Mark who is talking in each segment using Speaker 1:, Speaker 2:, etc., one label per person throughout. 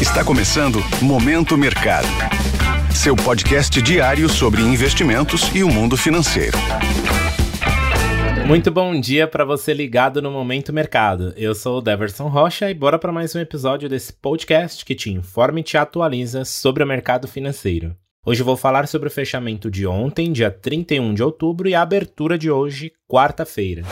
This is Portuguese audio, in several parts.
Speaker 1: Está começando Momento Mercado. Seu podcast diário sobre investimentos e o mundo financeiro.
Speaker 2: Muito bom dia para você ligado no Momento Mercado. Eu sou o Deverson Rocha e bora para mais um episódio desse podcast que te informa e te atualiza sobre o mercado financeiro. Hoje vou falar sobre o fechamento de ontem, dia 31 de outubro, e a abertura de hoje, quarta-feira.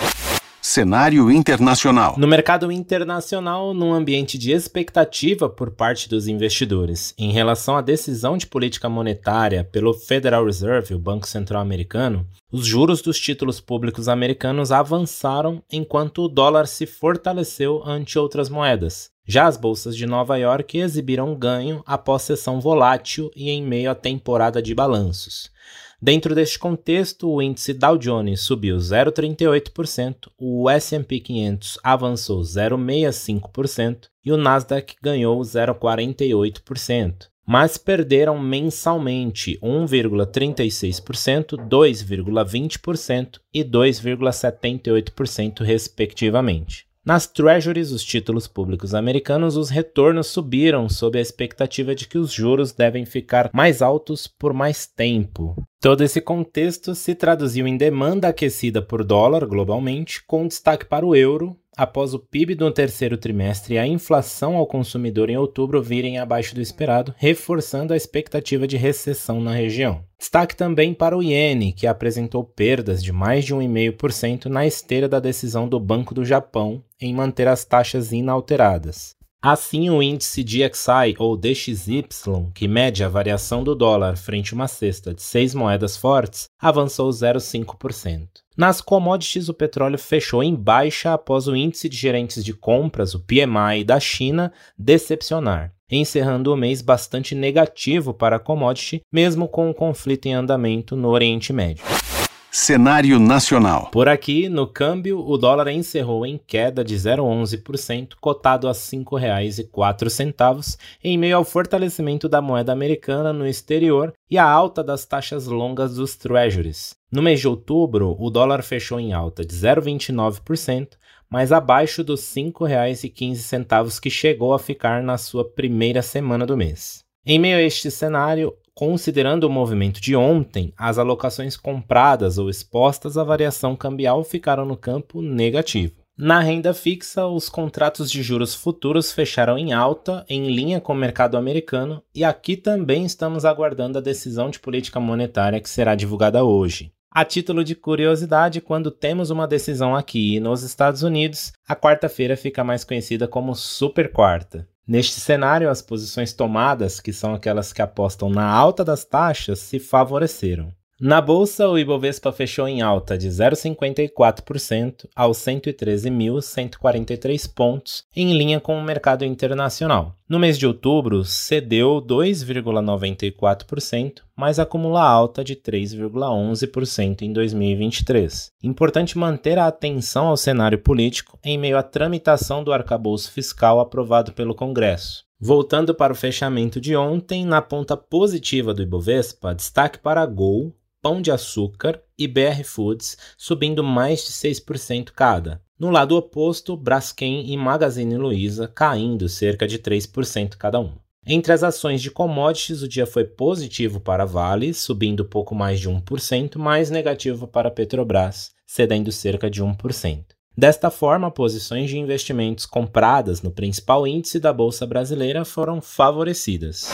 Speaker 1: Cenário internacional.
Speaker 2: No mercado internacional, num ambiente de expectativa por parte dos investidores em relação à decisão de política monetária pelo Federal Reserve, o Banco Central Americano, os juros dos títulos públicos americanos avançaram enquanto o dólar se fortaleceu ante outras moedas. Já as bolsas de Nova York exibiram ganho após sessão volátil e em meio à temporada de balanços. Dentro deste contexto, o índice Dow Jones subiu 0,38%, o S&P 500 avançou 0,65% e o Nasdaq ganhou 0,48%, mas perderam mensalmente 1,36%, 2,20% e 2,78% respectivamente. Nas treasuries, os títulos públicos americanos, os retornos subiram sob a expectativa de que os juros devem ficar mais altos por mais tempo. Todo esse contexto se traduziu em demanda aquecida por dólar globalmente, com destaque para o euro, após o PIB do terceiro trimestre e a inflação ao consumidor em outubro virem abaixo do esperado, reforçando a expectativa de recessão na região. Destaque também para o iene, que apresentou perdas de mais de 1,5% na esteira da decisão do Banco do Japão em manter as taxas inalteradas. Assim, o índice DXY ou DXY, que mede a variação do dólar frente a uma cesta de seis moedas fortes, avançou 0,5%. Nas commodities, o petróleo fechou em baixa após o índice de gerentes de compras, o PMI, da China decepcionar, encerrando o mês bastante negativo para a commodity, mesmo com o conflito em andamento no Oriente Médio.
Speaker 1: Cenário nacional.
Speaker 2: Por aqui, no câmbio, o dólar encerrou em queda de 0,11%, cotado a R$ 5,04, em meio ao fortalecimento da moeda americana no exterior e a alta das taxas longas dos treasuries. No mês de outubro, o dólar fechou em alta de 0,29%, mas abaixo dos R$ 5,15 que chegou a ficar na sua primeira semana do mês. Em meio a este cenário, Considerando o movimento de ontem, as alocações compradas ou expostas à variação cambial ficaram no campo negativo. Na renda fixa, os contratos de juros futuros fecharam em alta, em linha com o mercado americano, e aqui também estamos aguardando a decisão de política monetária que será divulgada hoje. A título de curiosidade, quando temos uma decisão aqui nos Estados Unidos, a quarta-feira fica mais conhecida como Super Quarta. Neste cenário, as posições tomadas, que são aquelas que apostam na alta das taxas, se favoreceram. Na bolsa, o Ibovespa fechou em alta de 0,54% aos 113.143 pontos, em linha com o mercado internacional. No mês de outubro, cedeu 2,94%, mas acumula alta de 3,11% em 2023. Importante manter a atenção ao cenário político em meio à tramitação do arcabouço fiscal aprovado pelo Congresso. Voltando para o fechamento de ontem, na ponta positiva do Ibovespa, destaque para a Gol, Pão de Açúcar e BR Foods, subindo mais de 6% cada. No lado oposto, Braskem e Magazine Luiza caindo cerca de 3% cada um. Entre as ações de commodities, o dia foi positivo para Vale, subindo pouco mais de 1%, mais negativo para Petrobras, cedendo cerca de 1%. Desta forma, posições de investimentos compradas no principal índice da Bolsa Brasileira foram favorecidas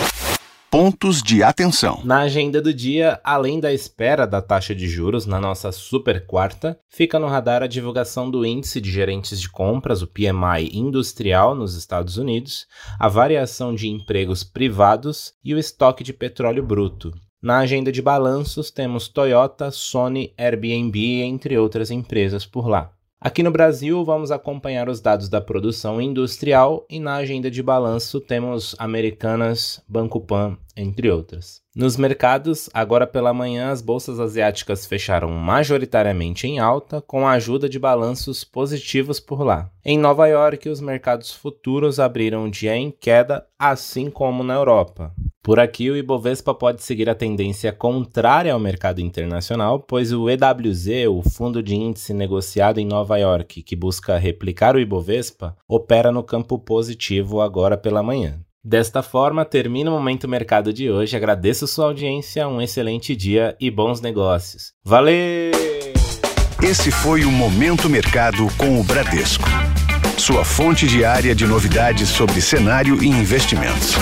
Speaker 1: pontos de atenção.
Speaker 2: Na agenda do dia, além da espera da taxa de juros na nossa super quarta, fica no radar a divulgação do índice de gerentes de compras, o PMI industrial nos Estados Unidos, a variação de empregos privados e o estoque de petróleo bruto. Na agenda de balanços temos Toyota, Sony, Airbnb, entre outras empresas por lá. Aqui no Brasil, vamos acompanhar os dados da produção industrial e na agenda de balanço temos Americanas, Banco Pan, entre outras. Nos mercados, agora pela manhã, as bolsas asiáticas fecharam majoritariamente em alta, com a ajuda de balanços positivos por lá. Em Nova York, os mercados futuros abriram dia em queda, assim como na Europa. Por aqui, o Ibovespa pode seguir a tendência contrária ao mercado internacional, pois o EWZ, o fundo de índice negociado em Nova York, que busca replicar o Ibovespa, opera no campo positivo agora pela manhã. Desta forma, termina o Momento Mercado de hoje. Agradeço sua audiência, um excelente dia e bons negócios. Valeu!
Speaker 1: Esse foi o Momento Mercado com o Bradesco. Sua fonte diária de novidades sobre cenário e investimentos.